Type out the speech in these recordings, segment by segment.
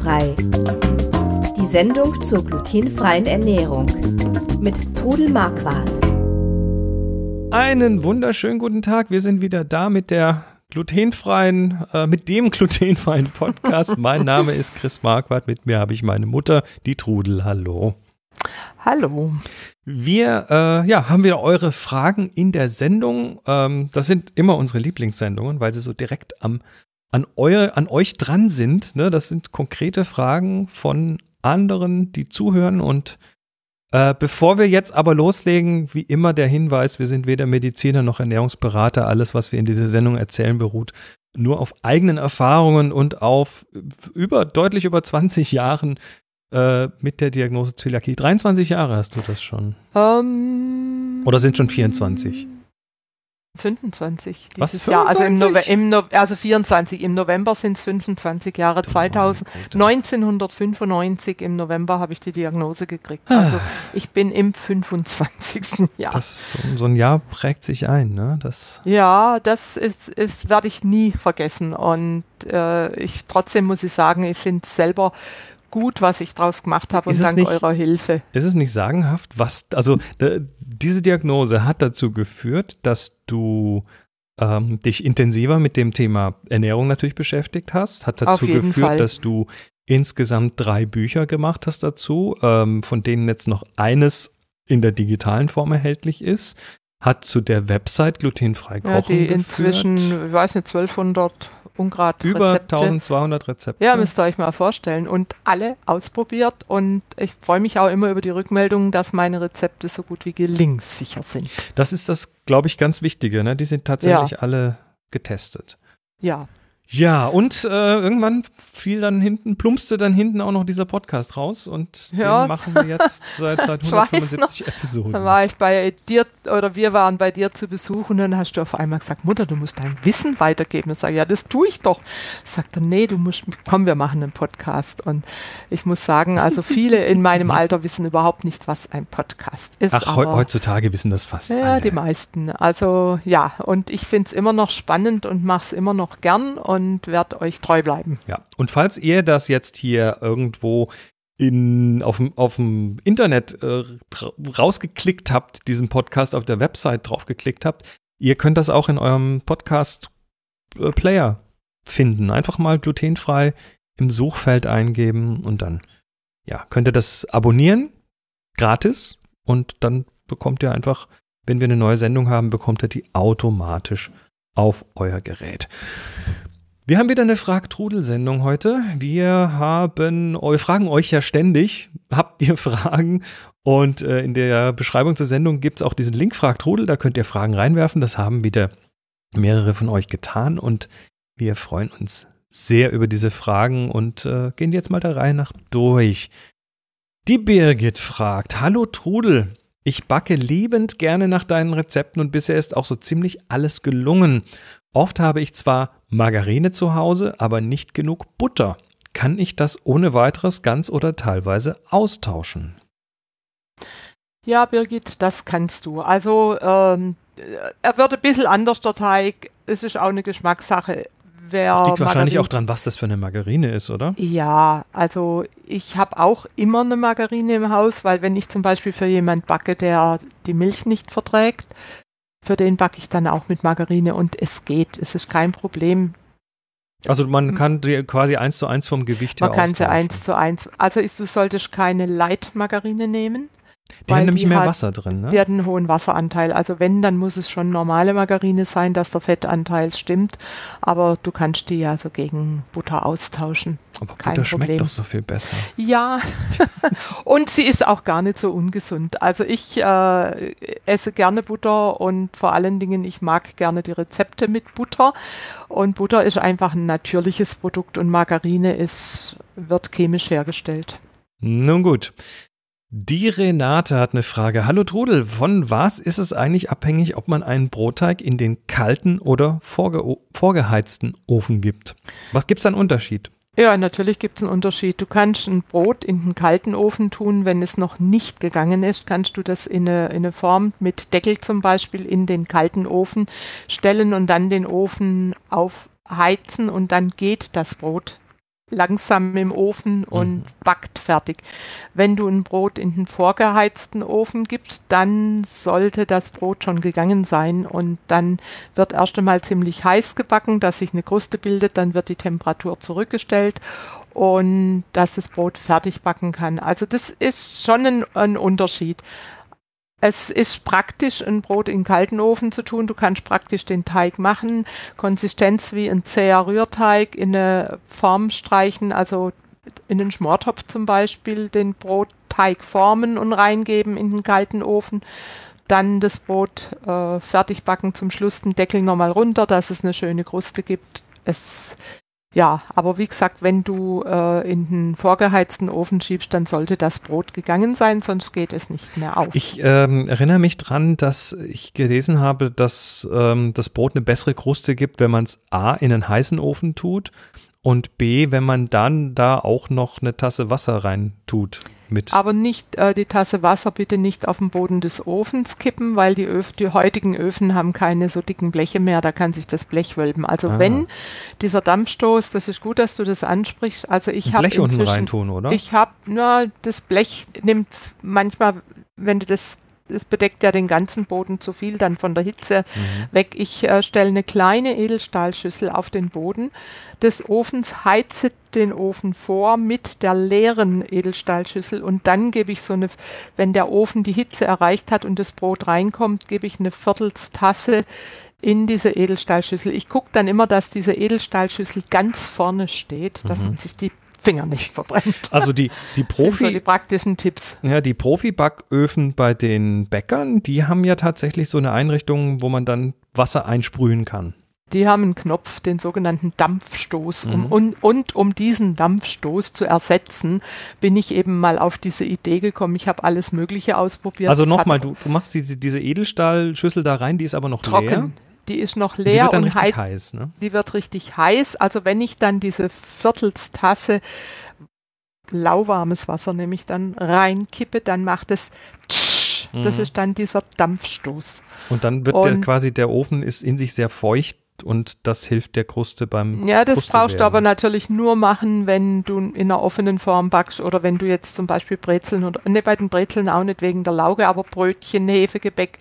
Glutenfrei. Die Sendung zur glutenfreien Ernährung mit Trudel Marquardt. Einen wunderschönen guten Tag. Wir sind wieder da mit der glutenfreien, äh, mit dem glutenfreien Podcast. mein Name ist Chris Marquardt. Mit mir habe ich meine Mutter, die Trudel. Hallo. Hallo. Wir äh, ja, haben wieder eure Fragen in der Sendung. Ähm, das sind immer unsere Lieblingssendungen, weil sie so direkt am, an, euer, an euch dran sind. Ne? Das sind konkrete Fragen von anderen, die zuhören. Und äh, bevor wir jetzt aber loslegen, wie immer der Hinweis, wir sind weder Mediziner noch Ernährungsberater. Alles, was wir in dieser Sendung erzählen, beruht nur auf eigenen Erfahrungen und auf über deutlich über 20 Jahren äh, mit der Diagnose Zöliakie. 23 Jahre hast du das schon. Ähm, Oder sind schon 24? 25 Was, dieses Jahr. Also, im 25? im no also 24. Im November sind es 25 Jahre. 2000, Güte. 1995 im November habe ich die Diagnose gekriegt. Also ich bin im 25. Jahr. Das, so, so ein Jahr prägt sich ein, ne? Das, Ja, das ist, ist werde ich nie vergessen. Und äh, ich trotzdem muss ich sagen, ich finde es selber gut, was ich draus gemacht habe und dank nicht- eurer Hilfe. ist es nicht sagenhaft, was, also diese Diagnose hat dazu geführt, dass du ähm, dich intensiver mit dem Thema Ernährung natürlich beschäftigt hast, hat dazu geführt, Fall. dass du insgesamt drei Bücher gemacht hast dazu, ähm, von denen jetzt noch eines in der digitalen Form erhältlich ist, hat zu der Website glutenfrei kochen Ja, die geführt. inzwischen, ich weiß nicht, 1200 Ungrad über Rezepte. 1200 Rezepte. Ja, müsst ihr euch mal vorstellen. Und alle ausprobiert. Und ich freue mich auch immer über die Rückmeldung, dass meine Rezepte so gut wie gelingssicher sind. Das ist das, glaube ich, ganz Wichtige. Ne? Die sind tatsächlich alle getestet. Ja. Ja, und äh, irgendwann fiel dann hinten, plumpste dann hinten auch noch dieser Podcast raus und Ja. den machen wir jetzt seit, seit Ich weiß 175 Episoden. Dann war ich bei dir oder wir waren bei dir zu Besuch und dann hast du auf einmal gesagt, Mutter, du musst dein Wissen weitergeben. Ich sage, ja, das tue ich doch. Sagt er, nee, du musst, komm, wir machen einen Podcast. Und ich muss sagen, also viele in meinem Alter wissen überhaupt nicht, was ein Podcast ist. Ach, aber- heutzutage wissen das fast Ja, alle. die meisten. Also ja, und ich finde es immer noch spannend und mache es immer noch gern und werde euch treu bleiben. Ja, und falls ihr das jetzt hier irgendwo in, auf, dem, Internet äh, rausgeklickt habt, diesen Podcast auf der Website draufgeklickt habt, ihr könnt das auch in eurem Podcast-Player finden. Einfach mal glutenfrei im Suchfeld eingeben und dann ja, könnt ihr das abonnieren, gratis, und dann bekommt ihr einfach, wenn wir eine neue Sendung haben, bekommt ihr die automatisch auf euer Gerät. Wir haben wieder eine Frag-Trudel-Sendung heute. Wir haben, wir fragen euch ja ständig, habt ihr Fragen? Und äh, in der Beschreibung zur Sendung gibt es auch diesen Link Frag-Trudel, da könnt ihr Fragen reinwerfen. Das haben wieder mehrere von euch getan und wir freuen uns sehr über diese Fragen und äh, gehen jetzt mal der Reihe nach durch. Die Birgit fragt, hallo Trudel, ich backe liebend gerne nach deinen Rezepten und bisher ist auch so ziemlich alles gelungen. Oft habe ich zwar Margarine zu Hause, aber nicht genug Butter. Kann ich das ohne weiteres ganz oder teilweise austauschen? Ja, Birgit, das kannst du. Also ähm, er wird ein bisschen anders, der Teig. Es ist auch eine Geschmackssache. Wer Das liegt wahrscheinlich Margarine- auch dran, was das für eine Margarine ist, oder? Ja, also ich habe auch immer eine Margarine im Haus, weil wenn ich zum Beispiel für jemand backe, der die Milch nicht verträgt, für den backe ich dann auch mit Margarine und es geht. Es ist kein Problem. Also man kann die quasi eins zu eins vom Gewicht Hm. Man her kann sie eins zu eins. Also ist, du solltest keine Light-Margarine nehmen. Die haben nämlich die mehr hat- Wasser drin, ne? Die hat einen hohen Wasseranteil. Also wenn, dann muss es schon normale Margarine sein, dass der Fettanteil stimmt. Aber du kannst die ja so gegen Butter austauschen. Aber kein Butter schmeckt Problem. doch so viel besser. Ja, und sie ist auch gar nicht so ungesund. Also ich äh, esse gerne Butter und vor allen Dingen, ich mag gerne die Rezepte mit Butter. Und Butter ist einfach ein natürliches Produkt und Margarine ist, wird chemisch hergestellt. Nun gut. Die Renate hat eine Frage. Hallo Trudel, von was ist es eigentlich abhängig, ob man einen Brotteig in den kalten oder vorge vorgeheizten Ofen gibt? Was gibt es einen Unterschied? Ja, natürlich gibt es einen Unterschied. Du kannst ein Brot in den kalten Ofen tun, wenn es noch nicht gegangen ist, kannst du das in eine, in eine Form mit Deckel zum Beispiel in den kalten Ofen stellen und dann den Ofen aufheizen und dann geht das Brot langsam im Ofen und mhm. backt fertig. Wenn du ein Brot in den vorgeheizten Ofen gibst, dann sollte das Brot schon gegangen sein und dann wird erst einmal ziemlich heiß gebacken, dass sich eine Kruste bildet, dann wird die Temperatur zurückgestellt und dass das Brot fertig backen kann. Also das ist schon ein, ein Unterschied. Es ist praktisch, ein Brot in kalten Ofen zu tun. Du kannst praktisch den Teig machen, Konsistenz wie ein zäher Rührteig in eine Form streichen, also in den Schmortopf zum Beispiel den Brotteig formen und reingeben in den kalten Ofen. Dann das Brot äh, fertig backen, zum Schluss den Deckel nochmal runter, dass es eine schöne Kruste gibt. Es ja, aber wie gesagt, wenn du äh, in den vorgeheizten Ofen schiebst, dann sollte das Brot gegangen sein, sonst geht es nicht mehr auf. Ich ähm, erinnere mich dran, dass ich gelesen habe, dass ähm, das Brot eine bessere Kruste gibt, wenn man es A in einen heißen Ofen tut und B, wenn man dann da auch noch eine Tasse Wasser rein tut mit. Aber nicht äh, die Tasse Wasser bitte nicht auf den Boden des Ofens kippen, weil die, Öf die heutigen Öfen haben keine so dicken Bleche mehr, da kann sich das Blech wölben. Also ah. wenn dieser Dampfstoß, das ist gut, dass du das ansprichst. Also ich habe Blech unten reintun, oder? Ich habe, na, das Blech nimmt manchmal, wenn du das es bedeckt ja den ganzen Boden zu viel dann von der Hitze mhm. weg. Ich äh, stelle eine kleine Edelstahlschüssel auf den Boden des Ofens, heize den Ofen vor mit der leeren Edelstahlschüssel und dann gebe ich so eine, wenn der Ofen die Hitze erreicht hat und das Brot reinkommt, gebe ich eine Viertelstasse in diese Edelstahlschüssel. Ich gucke dann immer, dass diese Edelstahlschüssel ganz vorne steht, dass mhm. man sich die Finger nicht verbrennt. Also die, die Profi. So die praktischen Tipps. Ja, die Profi-Backöfen bei den Bäckern, die haben ja tatsächlich so eine Einrichtung, wo man dann Wasser einsprühen kann. Die haben einen Knopf, den sogenannten Dampfstoß. Um, mhm. und, und, um diesen Dampfstoß zu ersetzen, bin ich eben mal auf diese Idee gekommen. Ich habe alles Mögliche ausprobiert. Also nochmal, du, du machst diese, diese Edelstahlschüssel da rein, die ist aber noch trocken. leer die ist noch leer die wird dann und richtig heiß. Ne? Die wird richtig heiß. Also wenn ich dann diese Viertelstasse lauwarmes Wasser nämlich dann reinkippe, dann macht es tsch, das mhm. ist dann dieser Dampfstoß. Und dann wird und der, quasi der Ofen ist in sich sehr feucht und das hilft der Kruste beim Ja, das Kruste brauchst werden. du aber natürlich nur machen, wenn du in einer offenen Form backst oder wenn du jetzt zum Beispiel Brezeln oder ne, bei den Brezeln auch nicht wegen der Lauge, aber Brötchen, Hefegebäck,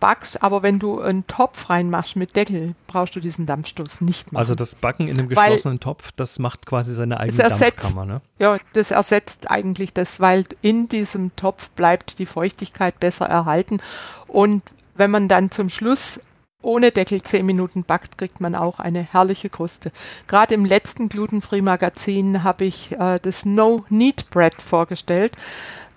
backst, aber wenn du einen Topf reinmachst mit Deckel, brauchst du diesen Dampfstoß nicht machen. Also das Backen in einem geschlossenen weil Topf, das macht quasi seine eigene ersetzt, Dampfkammer, ne? Ja, das ersetzt eigentlich das, weil in diesem Topf bleibt die Feuchtigkeit besser erhalten und wenn man dann zum Schluss ohne Deckel zehn Minuten backt, kriegt man auch eine herrliche Kruste. Gerade im letzten Glutenfree Magazin habe ich äh, das No Knead Bread vorgestellt.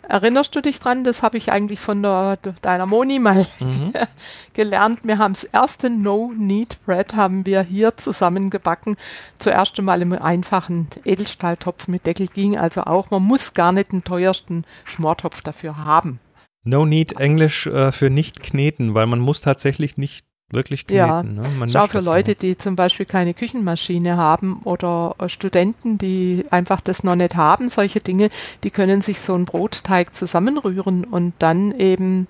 Erinnerst du dich dran? Das habe ich eigentlich von der, deiner Moni mal mhm. gelernt. Wir haben das erste No-Need-Bread haben wir hier zusammen gebacken. Zuerst einmal im einfachen Edelstahltopf mit Deckel ging also auch. Man muss gar nicht den teuersten Schmortopf dafür haben. No Need Englisch äh, für nicht kneten, weil man muss tatsächlich nicht wirklich kneten. Ja, ne? Schau für Leute, die zum Beispiel keine Küchenmaschine haben oder Studenten, die einfach das noch nicht haben, solche Dinge, die können sich so einen Brotteig zusammenrühren und dann eben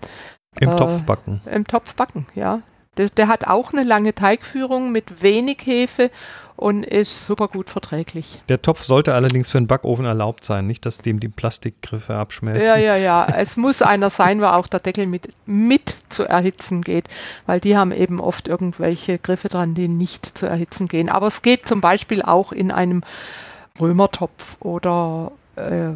im äh, Topf backen. Im Topf backen, ja. Der, der, hat auch eine lange Teigführung mit wenig Hefe und ist super gut verträglich. Der Topf sollte allerdings für einen Backofen erlaubt sein, nicht, dass dem die Plastikgriffe abschmelzen. Ja, ja, ja. es muss einer sein, wo auch der Deckel mit, mit zu erhitzen geht, weil die haben eben oft irgendwelche Griffe dran, die nicht zu erhitzen gehen. Aber es geht zum Beispiel auch in einem Römertopf oder äh,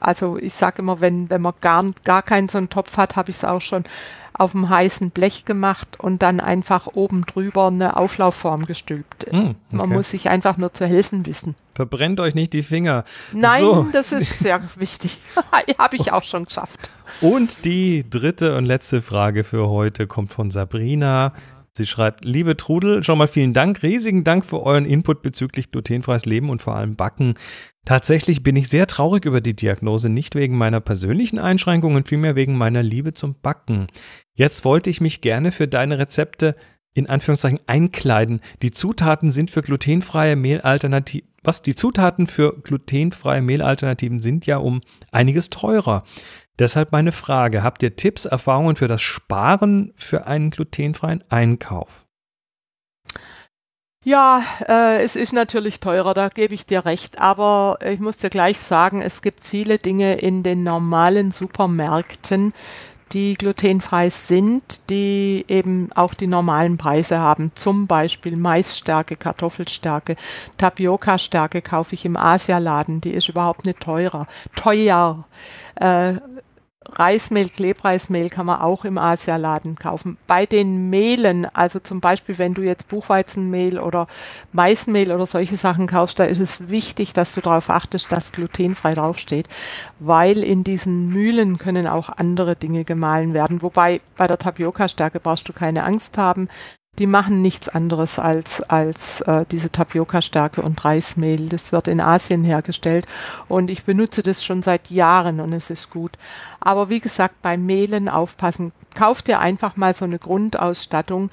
also ich sage immer, wenn, wenn man gar, gar keinen so einen Topf hat, habe ich es auch schon auf dem heißen Blech gemacht und dann einfach oben drüber eine Auflaufform gestülpt. Mm, okay. Man muss sich einfach nur zu helfen wissen. Verbrennt euch nicht die Finger. Nein, so. das ist sehr wichtig. Habe ich auch schon geschafft. Und die dritte und letzte Frage für heute kommt von Sabrina. Sie schreibt, liebe Trudel, schon mal vielen Dank, riesigen Dank für euren Input bezüglich glutenfreies Leben und vor allem Backen. Tatsächlich bin ich sehr traurig über die Diagnose, nicht wegen meiner persönlichen Einschränkungen, vielmehr wegen meiner Liebe zum Backen. Jetzt wollte ich mich gerne für deine Rezepte in Anführungszeichen einkleiden. Die Zutaten sind für glutenfreie Mehlalternativen, was die Zutaten für glutenfreie Mehlalternativen sind ja um einiges teurer. Deshalb meine Frage, habt ihr Tipps, Erfahrungen für das Sparen für einen glutenfreien Einkauf? Ja, äh, es ist natürlich teurer, da gebe ich dir recht. Aber ich muss dir gleich sagen, es gibt viele Dinge in den normalen Supermärkten, die glutenfrei sind, die eben auch die normalen Preise haben. Zum Beispiel Maisstärke, Kartoffelstärke, Tapioca-Stärke kaufe ich im Asialaden, die ist überhaupt nicht teurer. Teuer. Äh, Reismehl, Klebreismehl kann man auch im Asialaden kaufen. Bei den Mehlen, also zum Beispiel, wenn du jetzt Buchweizenmehl oder Maismehl oder solche Sachen kaufst, da ist es wichtig, dass du darauf achtest, dass glutenfrei draufsteht, weil in diesen Mühlen können auch andere Dinge gemahlen werden. Wobei bei der Tapioca-Stärke brauchst du keine Angst haben die machen nichts anderes als, als äh, diese Tapioca-Stärke und Reismehl. Das wird in Asien hergestellt und ich benutze das schon seit Jahren und es ist gut. Aber wie gesagt, beim Mehlen aufpassen. Kauf dir einfach mal so eine Grundausstattung.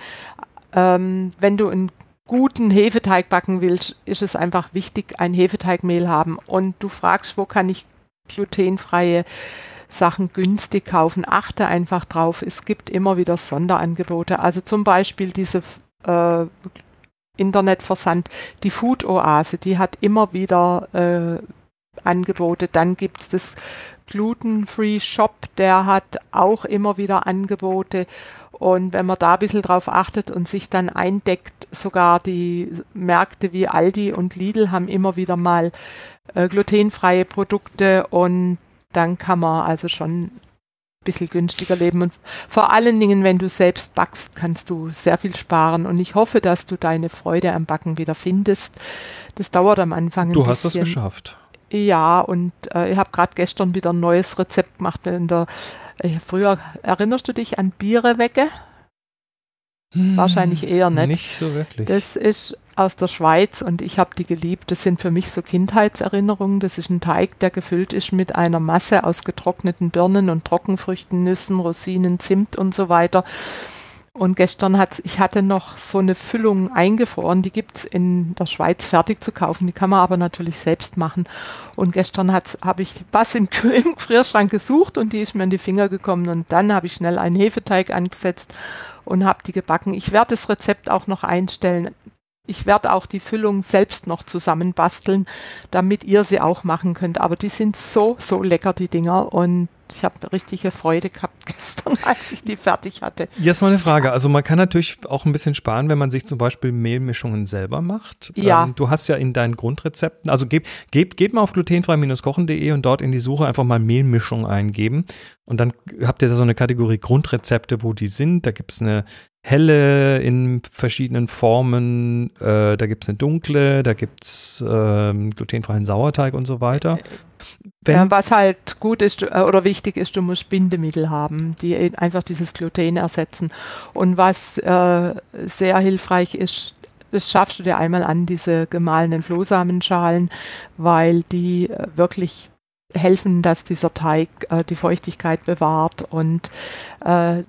Ähm, wenn du einen guten Hefeteig backen willst, ist es einfach wichtig, ein Hefeteigmehl haben. Und du fragst, wo kann ich glutenfreie Sachen günstig kaufen. Achte einfach drauf, es gibt immer wieder Sonderangebote. Also zum Beispiel diese äh, Internetversand, die Food Oase, die hat immer wieder äh, Angebote. Dann gibt es das Gluten-Free Shop, der hat auch immer wieder Angebote. Und wenn man da ein bisschen drauf achtet und sich dann eindeckt, sogar die Märkte wie Aldi und Lidl haben immer wieder mal äh, glutenfreie Produkte und dann kann man also schon ein bisschen günstiger leben. Und vor allen Dingen, wenn du selbst backst, kannst du sehr viel sparen. Und ich hoffe, dass du deine Freude am Backen wieder findest. Das dauert am Anfang ein du bisschen. Du hast es geschafft. Ja, und äh, ich habe gerade gestern wieder ein neues Rezept gemacht. In der, äh, früher, erinnerst du dich an Bierewecke? Hm, Wahrscheinlich eher nicht. Nicht so wirklich. Das ist aus der Schweiz und ich habe die geliebt. Das sind für mich so Kindheitserinnerungen. Das ist ein Teig, der gefüllt ist mit einer Masse aus getrockneten Birnen und Trockenfrüchten, Nüssen, Rosinen, Zimt und so weiter. Und gestern hat ich hatte noch so eine Füllung eingefroren, die gibt's in der Schweiz fertig zu kaufen, die kann man aber natürlich selbst machen. Und gestern habe ich was im, im Gefrierschrank gesucht und die ist mir in die Finger gekommen und dann habe ich schnell einen Hefeteig angesetzt und habe die gebacken. Ich werde das Rezept auch noch einstellen. Ich werde auch die Füllung selbst noch zusammenbasteln, damit ihr sie auch machen könnt. Aber die sind so, so lecker, die Dinger. Und ich habe richtige Freude gehabt gestern, als ich die fertig hatte. Jetzt mal eine Frage. Also man kann natürlich auch ein bisschen sparen, wenn man sich zum Beispiel Mehlmischungen selber macht. Ja. Ähm, du hast ja in deinen Grundrezepten, also geb, geb, geb mal auf glutenfrei-kochen.de und dort in die Suche einfach mal Mehlmischung eingeben. Und dann habt ihr da so eine Kategorie Grundrezepte, wo die sind. Da gibt es eine helle in verschiedenen Formen, äh, da gibt es eine dunkle, da gibt es ähm, glutenfreien Sauerteig und so weiter. Wenn was halt gut ist äh, oder wichtig ist, du musst Bindemittel haben, die einfach dieses Gluten ersetzen. Und was äh, sehr hilfreich ist, das schaffst du dir einmal an, diese gemahlenen Flohsamenschalen, weil die äh, wirklich helfen, dass dieser Teig äh, die Feuchtigkeit bewahrt und äh,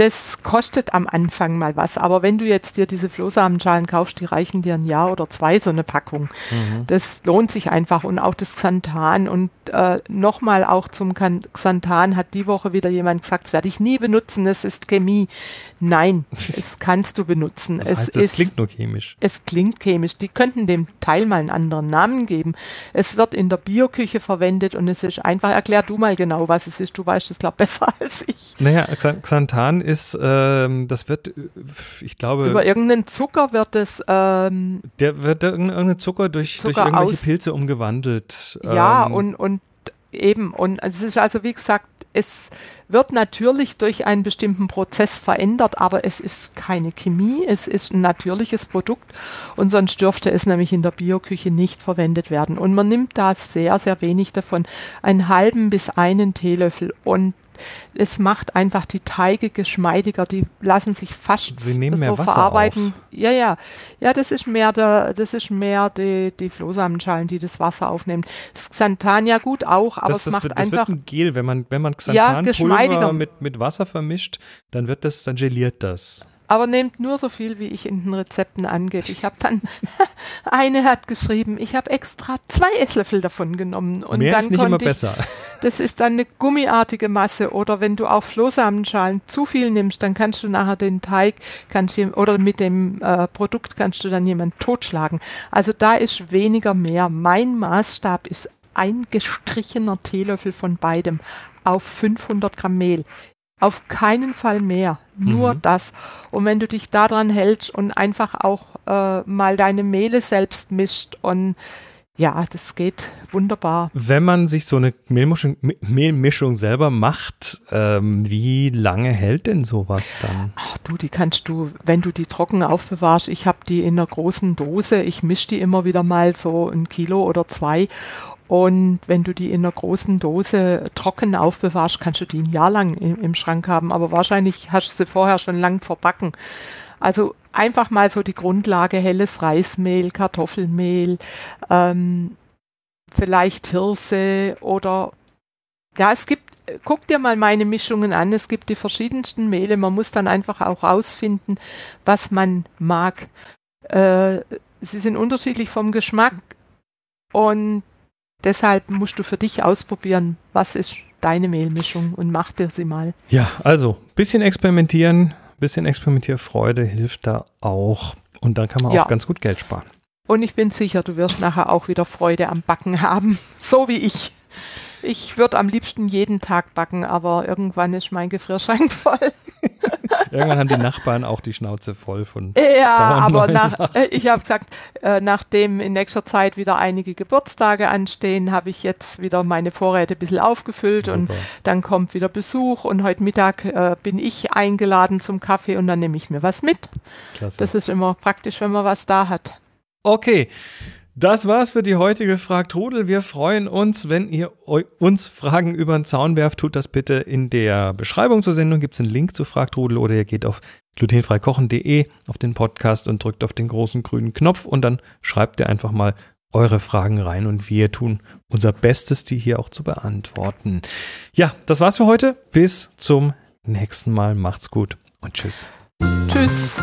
das kostet am Anfang mal was, aber wenn du jetzt dir diese Flohsamenschalen kaufst, die reichen dir ein Jahr oder zwei so eine Packung. Mhm. Das lohnt sich einfach und auch das Xanthan und äh, nochmal auch zum Xanthan hat die Woche wieder jemand gesagt, das werde ich nie benutzen, es ist Chemie. Nein, es kannst du benutzen. Das heißt, es, es klingt nur chemisch. Es klingt chemisch. Die könnten dem Teil mal einen anderen Namen geben. Es wird in der Bioküche verwendet und es ist einfach, erklär du mal genau, was es ist. Du weißt es, glaube ich, besser als ich. Naja, Xanthan ist, ähm, das wird, ich glaube. Über irgendeinen Zucker wird es. Ähm, der wird irgendeinen Zucker durch, Zucker durch irgendwelche Pilze umgewandelt. Ja, ähm, und, und eben, und es ist also, wie gesagt, es wird natürlich durch einen bestimmten Prozess verändert, aber es ist keine Chemie, es ist ein natürliches Produkt und sonst dürfte es nämlich in der Bioküche nicht verwendet werden. Und man nimmt da sehr, sehr wenig davon, einen halben bis einen Teelöffel und es macht einfach die Teige geschmeidiger, die lassen sich fast Sie nehmen so mehr Wasser verarbeiten. Auf. Ja, ja. Ja, das ist mehr der, das ist mehr die, die Flohsamenschalen, die das Wasser aufnehmen. Das Xanthan ja gut auch, aber das, es macht wird, einfach. Das wird ein Gel, wenn man, wenn man Xanthanpulver ja, mit, mit Wasser vermischt, dann wird das, dann geliert das aber nehmt nur so viel, wie ich in den Rezepten angebe. Ich habe dann, eine hat geschrieben, ich habe extra zwei Esslöffel davon genommen. Und Mehr dann ist nicht immer ich, besser. Das ist dann eine gummiartige Masse Oder wenn du auch Flohsamenschalen zu viel nimmst, dann kannst du nachher den Teig kannst du, oder mit dem äh, Produkt kannst du dann jemanden totschlagen. Also da ist weniger mehr. Mein Maßstab ist ein gestrichener Teelöffel von beidem auf 500 Gramm Mehl. Auf keinen Fall mehr. Nur mhm. das. Und wenn du dich daran hältst und einfach auch äh, mal deine Mehle selbst mischt und ja, das geht wunderbar. Wenn man sich so eine Mehlmischung, Mehlmischung selber macht, ähm, wie lange hält denn sowas dann? Ach du, die kannst du, wenn du die trocken aufbewahrst, ich habe die in einer großen Dose, ich mische die immer wieder mal so ein Kilo oder zwei und wenn du die in einer großen Dose trocken aufbewahrst, kannst du die ein Jahr lang im, im Schrank haben. Aber wahrscheinlich hast du sie vorher schon lang verbacken. Also einfach mal so die Grundlage, helles Reismehl, Kartoffelmehl, ähm, vielleicht Hirse oder ja, es gibt, guck dir mal meine Mischungen an, es gibt die verschiedensten Mehle, man muss dann einfach auch rausfinden, was man mag. Äh, sie sind unterschiedlich vom Geschmack und deshalb musst du für dich ausprobieren, was ist deine Mehlmischung und mach dir sie mal. Ja, also bisschen experimentieren, bisschen Experimentierfreude hilft da auch. Und dann kann man ja. auch ganz gut Geld sparen. Und ich bin sicher, du wirst nachher auch wieder Freude am Backen haben, so wie ich. Ich würde am liebsten jeden Tag backen, aber irgendwann ist mein Gefrierschrank voll. irgendwann haben die Nachbarn auch die Schnauze voll von. Ja, aber nach, äh, ich habe gesagt, äh, nachdem in nächster Zeit wieder einige Geburtstage anstehen, habe ich jetzt wieder meine Vorräte ein bisschen aufgefüllt Super. und dann kommt wieder Besuch und heute Mittag äh, bin ich eingeladen zum Kaffee und dann nehme ich mir was mit. Klasse. Das ist immer praktisch, wenn man was da hat. Okay. Das war's für die heutige Fragtrudel. Wir freuen uns, wenn ihr uns Fragen über den Zaun werft. Tut das bitte in der Beschreibung zur Sendung. Gibt es einen Link zu Fragtrudel oder ihr geht auf glutenfreikochen.de auf den Podcast und drückt auf den großen grünen Knopf und dann schreibt ihr einfach mal eure Fragen rein und wir tun unser Bestes, die hier auch zu beantworten. Ja, das war's für heute. Bis zum nächsten Mal. Macht's gut und tschüss. Tschüss.